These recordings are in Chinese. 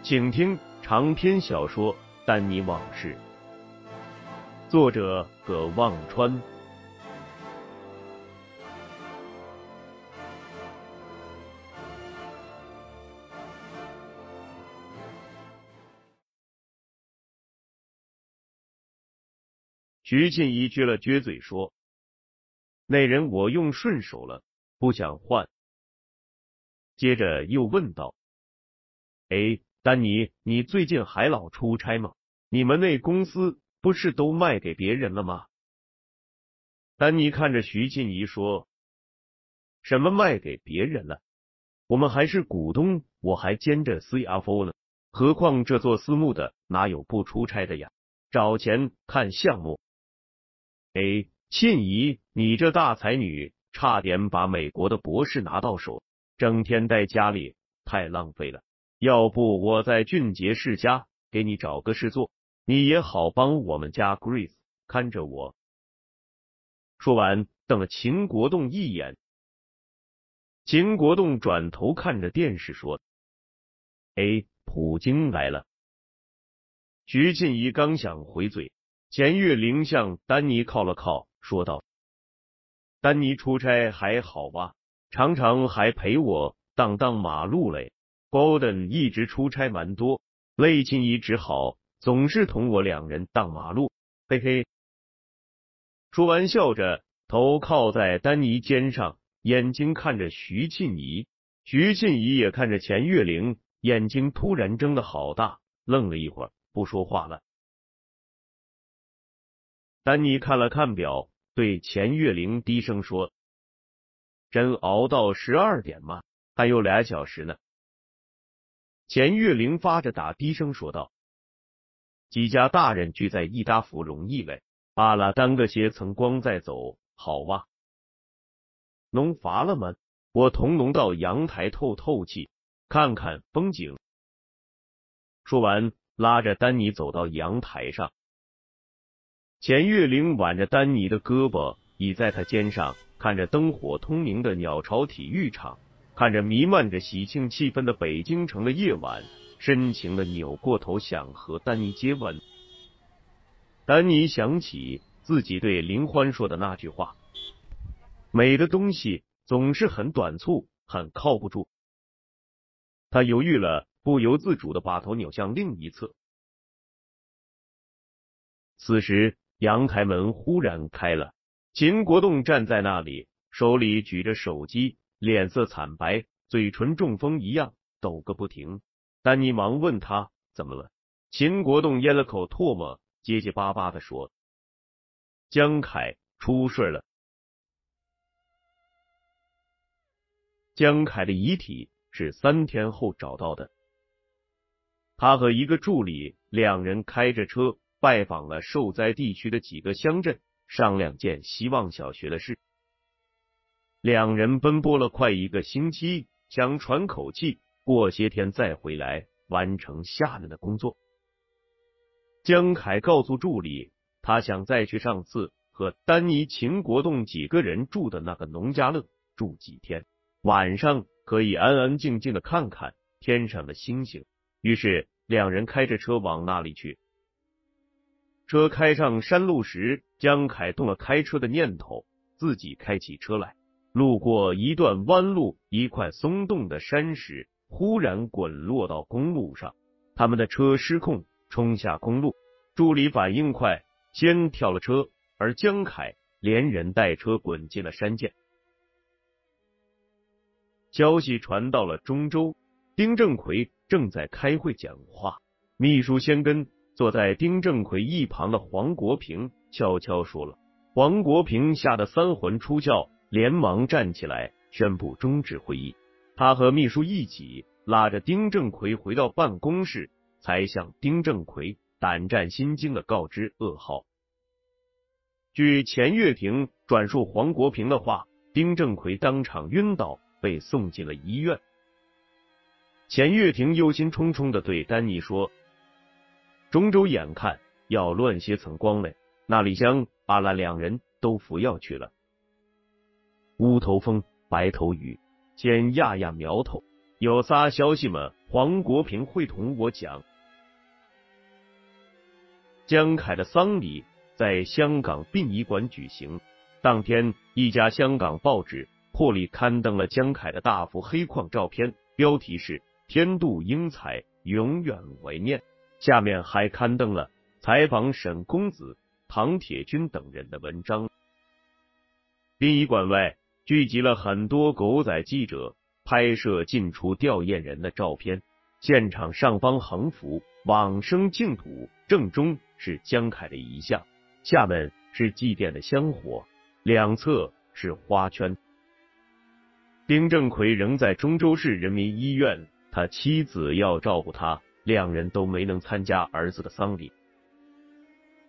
请听长篇小说《丹尼往事》，作者葛望川。徐静怡撅了撅嘴说：“那人我用顺手了，不想换。”接着又问道：“哎？”丹尼，你最近还老出差吗？你们那公司不是都卖给别人了吗？丹尼看着徐静怡说：“什么卖给别人了？我们还是股东，我还兼着 CFO 呢。何况这做私募的哪有不出差的呀？找钱看项目。哎，庆怡，你这大才女，差点把美国的博士拿到手，整天待家里，太浪费了。”要不我在俊杰世家给你找个事做，你也好帮我们家 Grace 看着我。说完，瞪了秦国栋一眼。秦国栋转头看着电视说：“哎，普京来了。”徐静怡刚想回嘴，钱月玲向丹尼靠了靠，说道：“丹尼出差还好吧？常常还陪我荡荡马路嘞。” Golden 一直出差蛮多，雷青怡只好总是同我两人荡马路，嘿嘿。说完，笑着头靠在丹尼肩上，眼睛看着徐庆怡。徐庆怡也看着钱月玲，眼睛突然睁得好大，愣了一会儿，不说话了。丹尼看了看表，对钱月玲低声说：“真熬到十二点吗？还有俩小时呢。”钱月玲发着打，低声说道：“几家大人聚在一大府容易嘞，罢了，耽个些层光再走，好哇。农乏了吗？我同农到阳台透透气，看看风景。”说完，拉着丹尼走到阳台上。钱月玲挽着丹尼的胳膊，倚在他肩上，看着灯火通明的鸟巢体育场。看着弥漫着喜庆气氛的北京城的夜晚，深情的扭过头想和丹尼接吻。丹尼想起自己对林欢说的那句话：“美的东西总是很短促，很靠不住。”他犹豫了，不由自主的把头扭向另一侧。此时，阳台门忽然开了，秦国栋站在那里，手里举着手机。脸色惨白，嘴唇中风一样抖个不停。丹尼忙问他怎么了。秦国栋咽了口唾沫，结结巴巴的说：“江凯出事了。江凯的遗体是三天后找到的。他和一个助理两人开着车拜访了受灾地区的几个乡镇，商量建希望小学的事。”两人奔波了快一个星期，想喘口气，过些天再回来完成下面的工作。江凯告诉助理，他想再去上次和丹尼、秦国栋几个人住的那个农家乐住几天，晚上可以安安静静的看看天上的星星。于是两人开着车往那里去。车开上山路时，江凯动了开车的念头，自己开起车来。路过一段弯路，一块松动的山石忽然滚落到公路上，他们的车失控冲下公路。助理反应快，先跳了车，而江凯连人带车滚进了山涧。消息传到了中州，丁正奎正在开会讲话，秘书先跟坐在丁正奎一旁的黄国平悄悄说了。黄国平吓得三魂出窍。连忙站起来，宣布终止会议。他和秘书一起拉着丁正奎回到办公室，才向丁正奎胆战心惊的告知噩耗。据钱月亭转述黄国平的话，丁正奎当场晕倒，被送进了医院。钱月亭忧心忡忡的对丹尼说：“中州眼看要乱些层光了，那李香、阿兰两人都服药去了。”乌头风，白头雨，先压压苗头。有仨消息嘛？黄国平会同我讲。江凯的丧礼在香港殡仪馆举行。当天，一家香港报纸破例刊登了江凯的大幅黑框照片，标题是“天妒英才，永远怀念”。下面还刊登了采访沈公子、唐铁军等人的文章。殡仪馆外。聚集了很多狗仔记者，拍摄进出吊唁人的照片。现场上方横幅“往生净土”，正中是江凯的遗像，下面是祭奠的香火，两侧是花圈。丁正奎仍在中州市人民医院，他妻子要照顾他，两人都没能参加儿子的丧礼。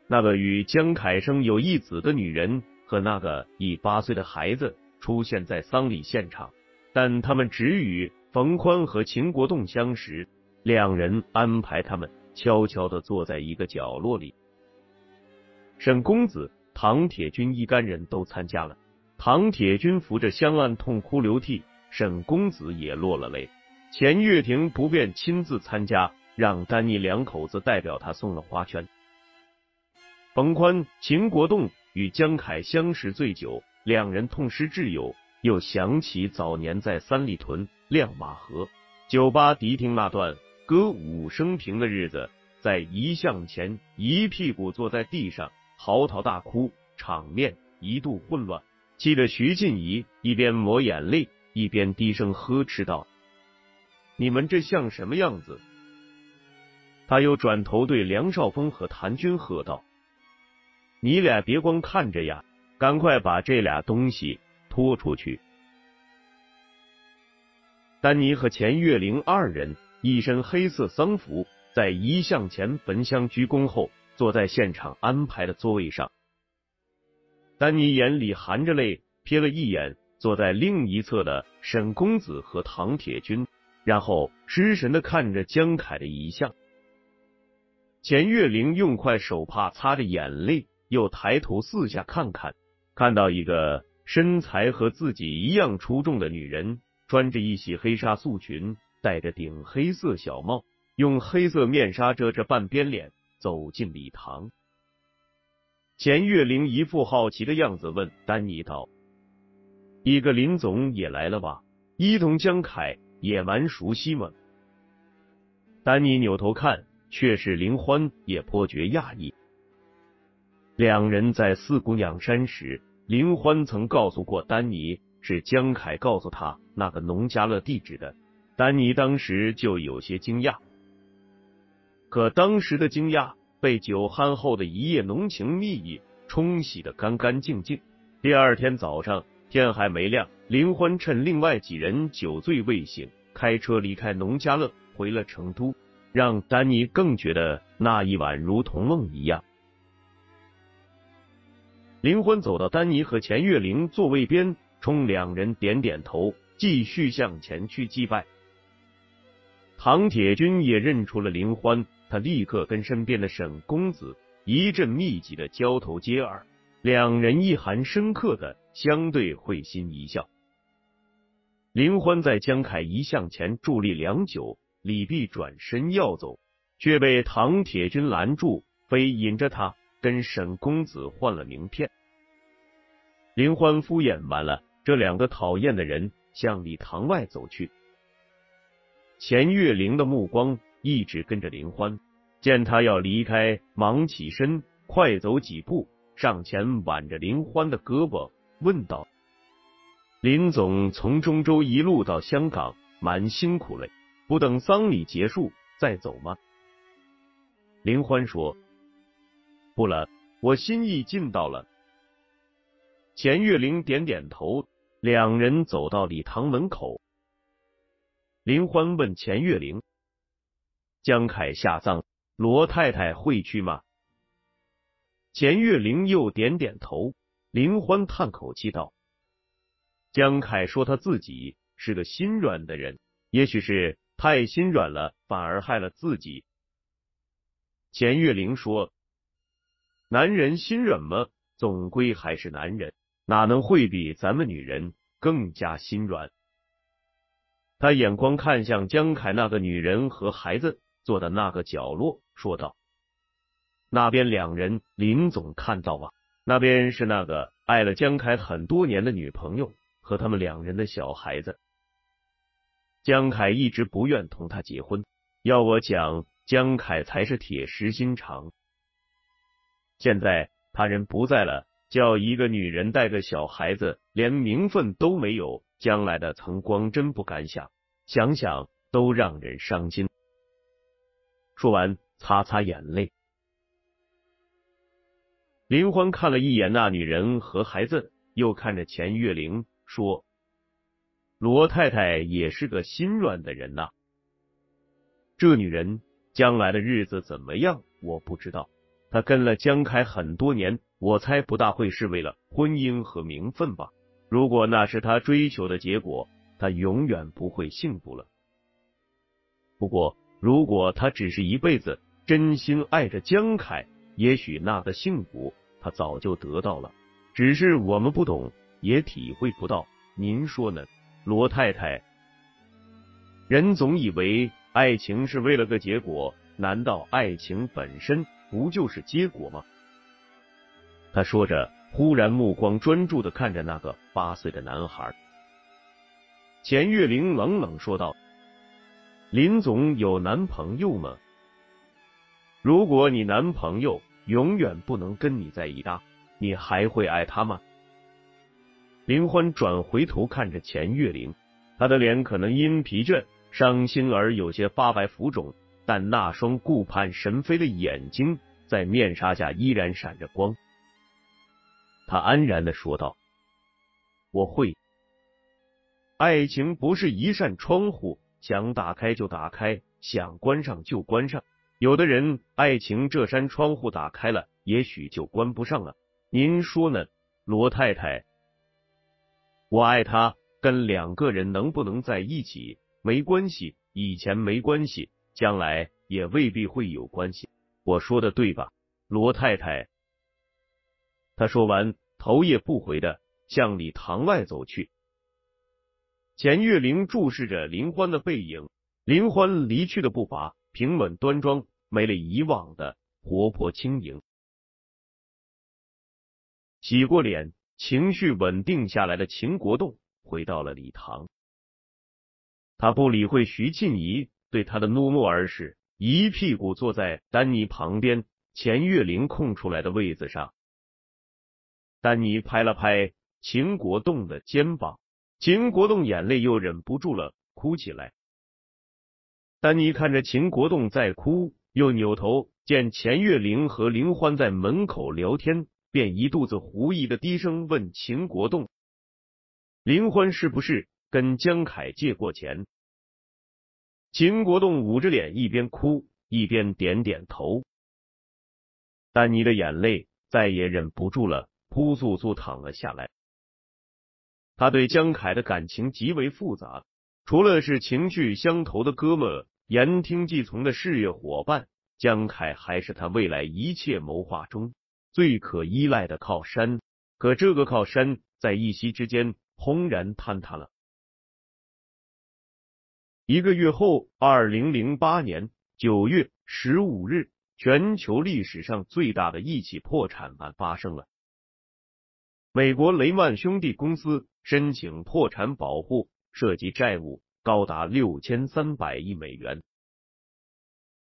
那个与江凯生有一子的女人和那个已八岁的孩子。出现在丧礼现场，但他们只与冯宽和秦国栋相识。两人安排他们悄悄的坐在一个角落里。沈公子、唐铁军一干人都参加了。唐铁军扶着香案痛哭流涕，沈公子也落了泪。钱月亭不便亲自参加，让丹尼两口子代表他送了花圈。冯宽、秦国栋与江凯相识最久。两人痛失挚友，又想起早年在三里屯亮马河酒吧迪厅那段歌舞升平的日子，在遗像前一屁股坐在地上嚎啕大哭，场面一度混乱，气得徐静怡一边抹眼泪，一边低声呵斥道：“你们这像什么样子？”他又转头对梁少峰和谭军喝道：“你俩别光看着呀！”赶快把这俩东西拖出去！丹尼和钱月玲二人一身黑色丧服，在遗像前焚香鞠躬后，坐在现场安排的座位上。丹尼眼里含着泪，瞥了一眼坐在另一侧的沈公子和唐铁军，然后失神的看着江凯的遗像。钱月玲用块手帕擦着眼泪，又抬头四下看看。看到一个身材和自己一样出众的女人，穿着一袭黑纱素裙，戴着顶黑色小帽，用黑色面纱遮着半边脸，走进礼堂。钱月玲一副好奇的样子，问丹尼道：“一个林总也来了吧？一同江凯也蛮熟悉嘛。”丹尼扭头看，却是林欢，也颇觉讶异。两人在四姑娘山时。林欢曾告诉过丹尼，是江凯告诉他那个农家乐地址的。丹尼当时就有些惊讶，可当时的惊讶被酒酣后的一夜浓情蜜意冲洗的干干净净。第二天早上天还没亮，林欢趁另外几人酒醉未醒，开车离开农家乐回了成都，让丹尼更觉得那一晚如同梦一样。林欢走到丹尼和钱月玲座位边，冲两人点点头，继续向前去祭拜。唐铁军也认出了林欢，他立刻跟身边的沈公子一阵密集的交头接耳，两人意涵深刻的相对会心一笑。林欢在江凯遗像前伫立良久，李毕转身要走，却被唐铁军拦住，非引着他。跟沈公子换了名片，林欢敷衍完了，这两个讨厌的人向礼堂外走去。钱月玲的目光一直跟着林欢，见他要离开，忙起身，快走几步，上前挽着林欢的胳膊，问道：“林总从中州一路到香港，蛮辛苦嘞，不等丧礼结束再走吗？”林欢说：“不了，我心意尽到了。”钱月玲点点头，两人走到礼堂门口。林欢问钱月玲：“江凯下葬，罗太太会去吗？”钱月玲又点点头。林欢叹口气道：“江凯说他自己是个心软的人，也许是太心软了，反而害了自己。”钱月玲说：“男人心软吗？总归还是男人，哪能会比咱们女人更加心软？”他眼光看向江凯那个女人和孩子坐的那个角落，说道：“那边两人，林总看到吗？那边是那个爱了江凯很多年的女朋友和他们两人的小孩子。江凯一直不愿同他结婚，要我讲，江凯才是铁石心肠。现在他人不在了，叫一个女人带个小孩子，连名分都没有。”将来的曾光真不敢想，想想都让人伤心。说完，擦擦眼泪。林欢看了一眼那女人和孩子，又看着钱月玲，说：“罗太太也是个心软的人呐。这女人将来的日子怎么样，我不知道。他跟了江凯很多年，我猜不大会是为了婚姻和名分吧。”如果那是他追求的结果，他永远不会幸福了。不过，如果他只是一辈子真心爱着江凯，也许那个幸福他早就得到了，只是我们不懂，也体会不到。您说呢，罗太太？人总以为爱情是为了个结果，难道爱情本身不就是结果吗？他说着。忽然，目光专注的看着那个八岁的男孩。钱月玲冷冷说道：“林总有男朋友吗？如果你男朋友永远不能跟你在一搭，你还会爱他吗？”林欢转回头看着钱月玲，他的脸可能因疲倦、伤心而有些发白浮肿，但那双顾盼神飞的眼睛在面纱下依然闪着光。他安然的说道：“我会。爱情不是一扇窗户，想打开就打开，想关上就关上。有的人，爱情这扇窗户打开了，也许就关不上了。您说呢，罗太太？我爱他，跟两个人能不能在一起没关系，以前没关系，将来也未必会有关系。我说的对吧，罗太太？”他说完，头也不回的向礼堂外走去。钱月玲注视着林欢的背影，林欢离去的步伐平稳端庄，没了以往的活泼轻盈。洗过脸，情绪稳定下来的秦国栋回到了礼堂，他不理会徐静怡对他的怒目而视，一屁股坐在丹尼旁边钱月玲空出来的位子上。丹尼拍了拍秦国栋的肩膀，秦国栋眼泪又忍不住了，哭起来。丹尼看着秦国栋在哭，又扭头见钱月玲和林欢在门口聊天，便一肚子狐疑的低声问秦国栋：“林欢是不是跟江凯借过钱？”秦国栋捂着脸，一边哭一边点点头。丹尼的眼泪再也忍不住了。扑簌簌淌了下来。他对江凯的感情极为复杂，除了是情趣相投的哥们，言听计从的事业伙伴，江凯还是他未来一切谋划中最可依赖的靠山。可这个靠山，在一夕之间轰然坍塌了。一个月后，二零零八年九月十五日，全球历史上最大的一起破产案发生了。美国雷曼兄弟公司申请破产保护，涉及债务高达六千三百亿美元。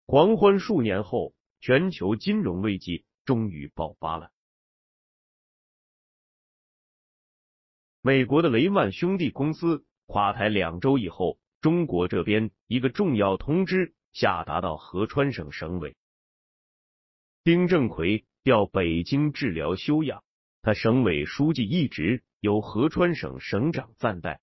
狂欢数年后，全球金融危机终于爆发了。美国的雷曼兄弟公司垮台两周以后，中国这边一个重要通知下达到合川省省委，丁正奎调北京治疗休养。他省委书记一职由合川省省长暂代。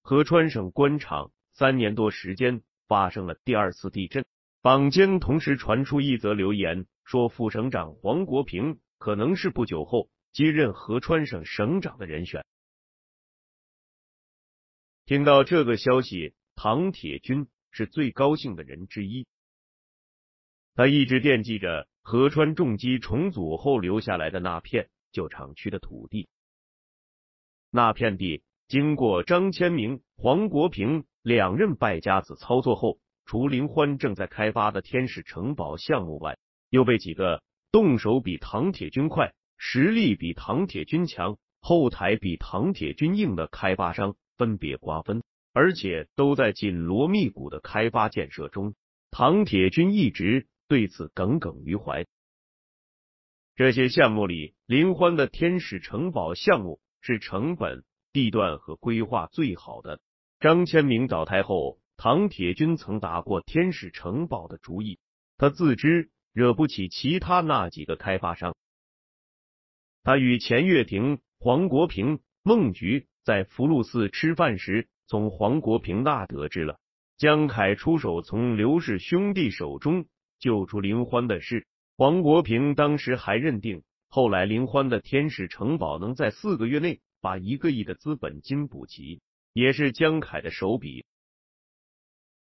合川省官场三年多时间发生了第二次地震，坊间同时传出一则流言，说副省长黄国平可能是不久后接任合川省省长的人选。听到这个消息，唐铁军是最高兴的人之一，他一直惦记着。河川重机重组后留下来的那片旧厂区的土地，那片地经过张千明、黄国平两任败家子操作后，除林欢正在开发的天使城堡项目外，又被几个动手比唐铁军快、实力比唐铁军强、后台比唐铁军硬的开发商分别瓜分，而且都在紧锣密鼓的开发建设中。唐铁军一直。对此耿耿于怀。这些项目里，林欢的天使城堡项目是成本、地段和规划最好的。张千明倒台后，唐铁军曾打过天使城堡的主意，他自知惹不起其他那几个开发商。他与钱月亭、黄国平、孟菊在福禄寺吃饭时，从黄国平那得知了江凯出手从刘氏兄弟手中。救出林欢的事，黄国平当时还认定，后来林欢的天使城堡能在四个月内把一个亿的资本金补齐，也是江凯的手笔。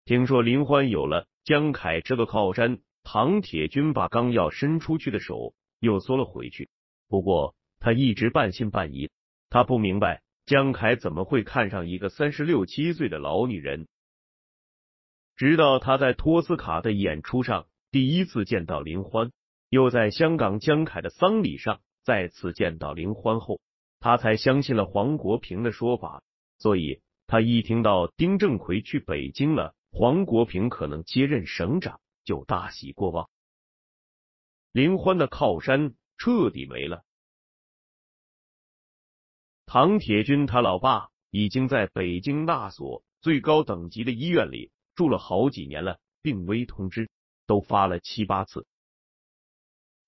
听说林欢有了江凯这个靠山，唐铁军把刚要伸出去的手又缩了回去。不过他一直半信半疑，他不明白江凯怎么会看上一个三十六七岁的老女人。直到他在托斯卡的演出上。第一次见到林欢，又在香港江凯的丧礼上再次见到林欢后，他才相信了黄国平的说法。所以，他一听到丁正奎去北京了，黄国平可能接任省长，就大喜过望。林欢的靠山彻底没了。唐铁军他老爸已经在北京那所最高等级的医院里住了好几年了，病危通知。都发了七八次，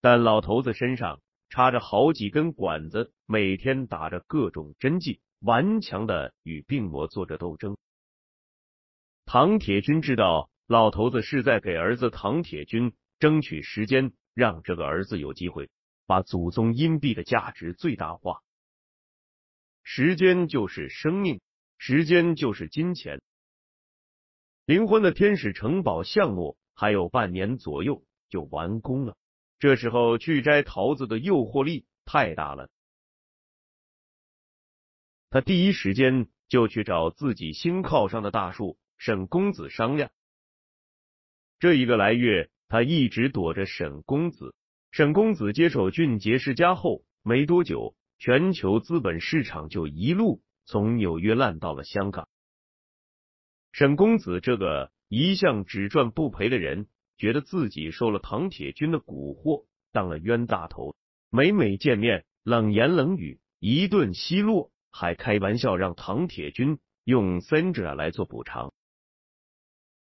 但老头子身上插着好几根管子，每天打着各种针剂，顽强的与病魔做着斗争。唐铁军知道老头子是在给儿子唐铁军争取时间，让这个儿子有机会把祖宗阴币的价值最大化。时间就是生命，时间就是金钱。灵魂的天使城堡项目。还有半年左右就完工了，这时候去摘桃子的诱惑力太大了。他第一时间就去找自己新靠上的大树沈公子商量。这一个来月，他一直躲着沈公子。沈公子接手俊杰世家后没多久，全球资本市场就一路从纽约烂到了香港。沈公子这个。一向只赚不赔的人，觉得自己受了唐铁军的蛊惑，当了冤大头。每每见面，冷言冷语，一顿奚落，还开玩笑让唐铁军用三者来做补偿。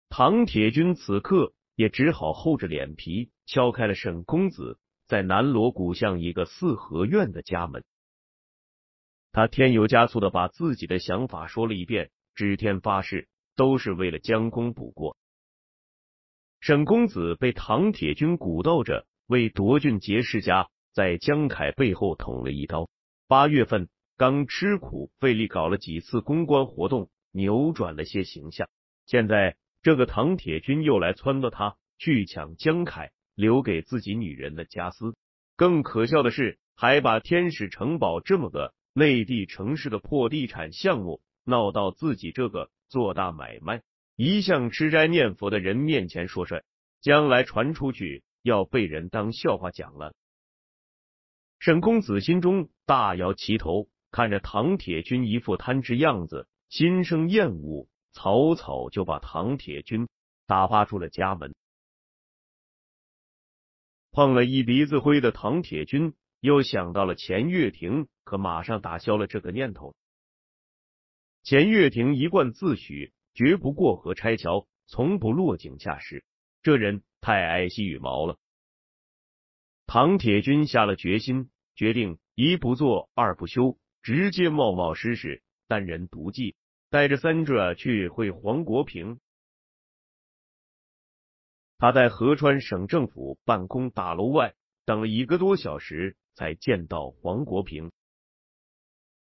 唐铁军此刻也只好厚着脸皮敲开了沈公子在南锣鼓巷一个四合院的家门。他添油加醋的把自己的想法说了一遍，指天发誓。都是为了将功补过。沈公子被唐铁军鼓捣着，为夺俊杰世家在江凯背后捅了一刀。八月份刚吃苦费力搞了几次公关活动，扭转了些形象。现在这个唐铁军又来撺掇他去抢江凯留给自己女人的家私。更可笑的是，还把天使城堡这么个内地城市的破地产项目闹到自己这个。做大买卖，一向吃斋念佛的人面前说帅，将来传出去要被人当笑话讲了。沈公子心中大摇其头，看着唐铁军一副贪吃样子，心生厌恶，草草就把唐铁军打发出了家门。碰了一鼻子灰的唐铁军又想到了钱月亭，可马上打消了这个念头。钱月亭一贯自诩绝不过河拆桥，从不落井下石，这人太爱惜羽毛了。唐铁军下了决心，决定一不做二不休，直接冒冒失失单人独骑，带着三者去会黄国平。他在合川省政府办公大楼外等了一个多小时，才见到黄国平。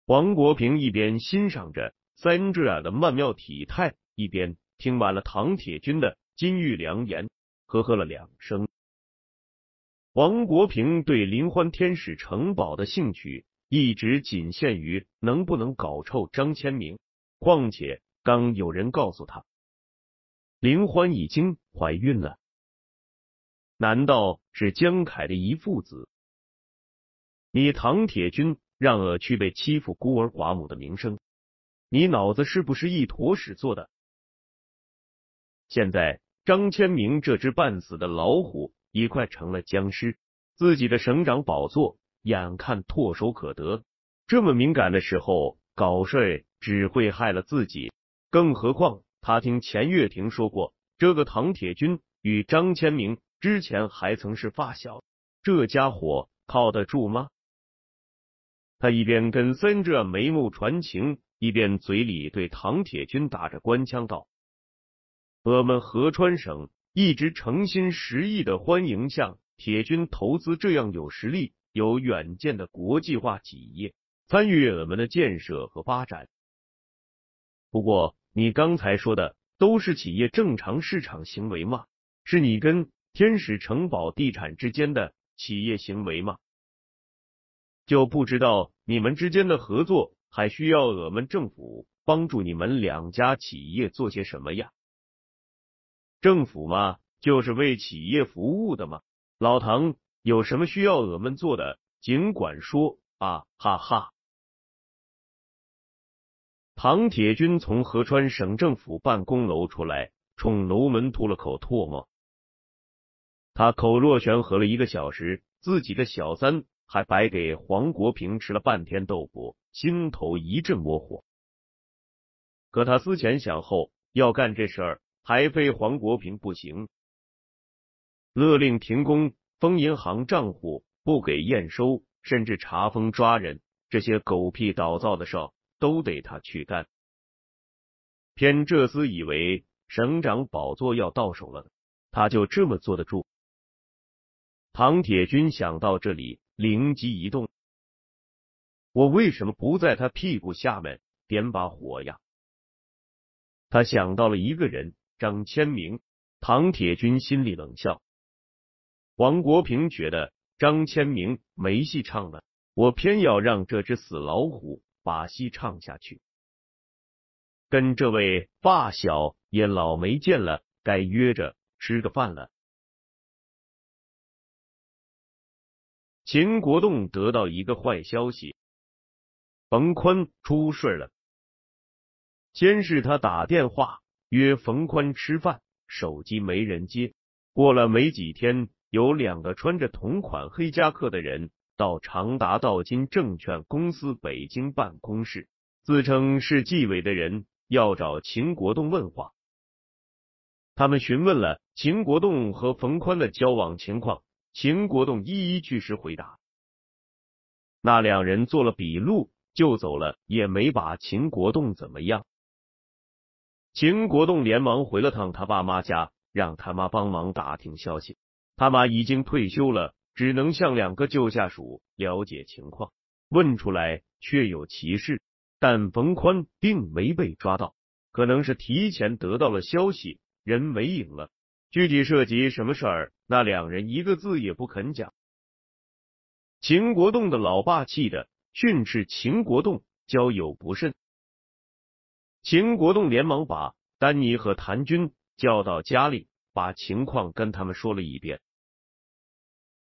黄国平一边欣赏着三只耳的曼妙体态，一边听完了唐铁军的金玉良言，呵呵了两声。黄国平对林欢天使城堡的兴趣一直仅限于能不能搞臭张千明，况且刚有人告诉他，林欢已经怀孕了。难道是江凯的遗父子？你唐铁军让我去被欺负孤儿寡母的名声，你脑子是不是一坨屎做的？现在张千明这只半死的老虎已快成了僵尸，自己的省长宝座眼看唾手可得，这么敏感的时候搞事只会害了自己。更何况他听钱月亭说过，这个唐铁军与张千明。之前还曾是发小，这家伙靠得住吗？他一边跟森这眉目传情，一边嘴里对唐铁军打着官腔道：“我们合川省一直诚心实意的欢迎向铁军投资这样有实力、有远见的国际化企业，参与我们的建设和发展。不过，你刚才说的都是企业正常市场行为吗？是你跟……”天使城堡地产之间的企业行为吗？就不知道你们之间的合作还需要我们政府帮助你们两家企业做些什么呀？政府嘛，就是为企业服务的嘛。老唐有什么需要我们做的，尽管说啊！哈哈。唐铁军从合川省政府办公楼出来，冲楼门吐了口唾沫。他口若悬河了一个小时，自己的小三还白给黄国平吃了半天豆腐，心头一阵窝火。可他思前想后，要干这事儿，还非黄国平不行。勒令停工，封银行账户，不给验收，甚至查封抓人，这些狗屁倒灶的事儿都得他去干。偏这厮以为省长宝座要到手了，他就这么坐得住？唐铁军想到这里，灵机一动：我为什么不在他屁股下面点把火呀？他想到了一个人，张千明。唐铁军心里冷笑。王国平觉得张千明没戏唱了，我偏要让这只死老虎把戏唱下去。跟这位发小也老没见了，该约着吃个饭了。秦国栋得到一个坏消息，冯宽出事了。先是他打电话约冯宽吃饭，手机没人接。过了没几天，有两个穿着同款黑夹克的人到长达道金证券公司北京办公室，自称是纪委的人，要找秦国栋问话。他们询问了秦国栋和冯宽的交往情况。秦国栋一一据实回答，那两人做了笔录就走了，也没把秦国栋怎么样。秦国栋连忙回了趟他爸妈家，让他妈帮忙打听消息。他妈已经退休了，只能向两个旧下属了解情况。问出来确有其事，但冯宽并没被抓到，可能是提前得到了消息，人没影了。具体涉及什么事儿？那两人一个字也不肯讲。秦国栋的老爸气的训斥秦国栋交友不慎。秦国栋连忙把丹尼和谭军叫到家里，把情况跟他们说了一遍。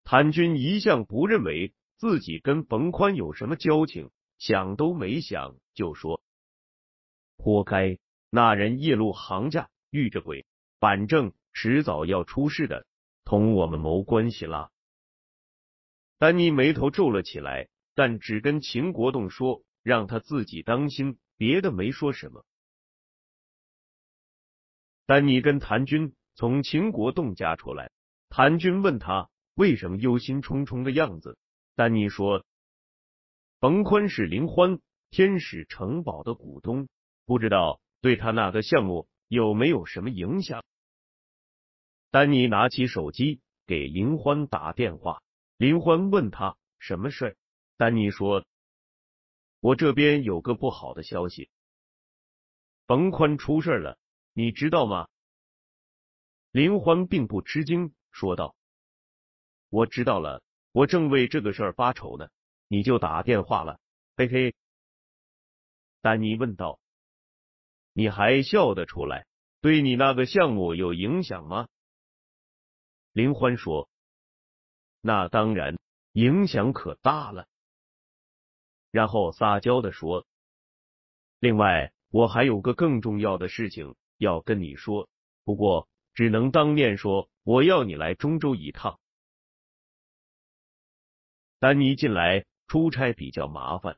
谭军一向不认为自己跟冯宽有什么交情，想都没想就说：“活该，那人夜路行家，遇着鬼，反正迟早要出事的，同我们谋关系啦。”丹尼眉头皱了起来，但只跟秦国栋说，让他自己当心，别的没说什么。丹尼跟谭军从秦国栋家出来，谭军问他为什么忧心忡忡的样子。丹尼说：“冯宽是林欢天使城堡的股东，不知道对他那个项目有没有什么影响。”丹尼拿起手机给林欢打电话。林欢问他什么事？丹尼说：“我这边有个不好的消息，冯宽出事了，你知道吗？”林欢并不吃惊，说道：“我知道了，我正为这个事儿发愁呢，你就打电话了，嘿嘿。”丹尼问道：“你还笑得出来？对你那个项目有影响吗？”林欢说。那当然，影响可大了。然后撒娇的说：“另外，我还有个更重要的事情要跟你说，不过只能当面说。我要你来中州一趟。”丹尼近来出差比较麻烦。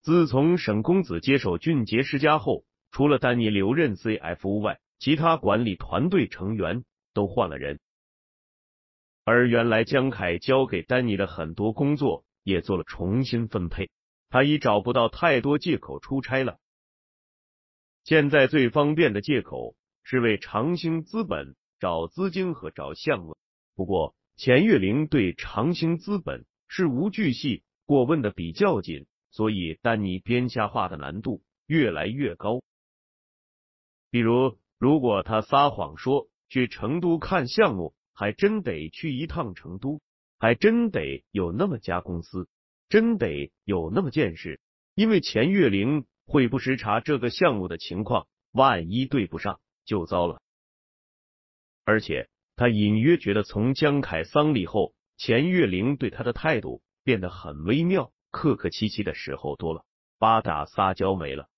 自从沈公子接手俊杰世家后，除了丹尼留任 CFO 外，其他管理团队成员都换了人。而原来江凯交给丹尼的很多工作也做了重新分配，他已找不到太多借口出差了。现在最方便的借口是为长兴资本找资金和找项目。不过钱月玲对长兴资本事无巨细过问的比较紧，所以丹尼编瞎话的难度越来越高。比如，如果他撒谎说去成都看项目。还真得去一趟成都，还真得有那么家公司，真得有那么件事，因为钱月玲会不时查这个项目的情况，万一对不上就糟了。而且他隐约觉得，从江凯丧礼后，钱月玲对他的态度变得很微妙，客客气气的时候多了，八大撒娇没了。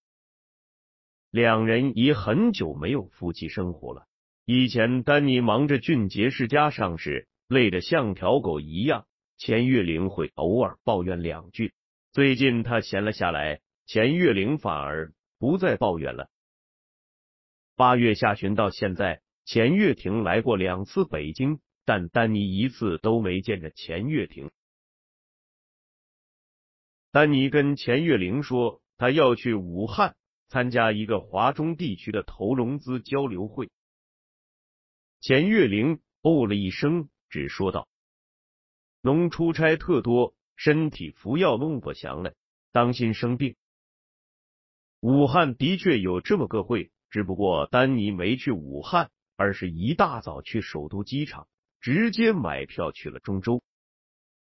两人已很久没有夫妻生活了。以前丹尼忙着俊杰世家上市，累得像条狗一样，钱月玲会偶尔抱怨两句。最近他闲了下来，钱月玲反而不再抱怨了。八月下旬到现在，钱月婷来过两次北京，但丹尼一次都没见着钱月婷。丹尼跟钱月玲说，他要去武汉参加一个华中地区的投融资交流会。钱月玲哦了一声，只说道：“农出差特多，身体服药弄不详了，当心生病。”武汉的确有这么个会，只不过丹尼没去武汉，而是一大早去首都机场，直接买票去了中州。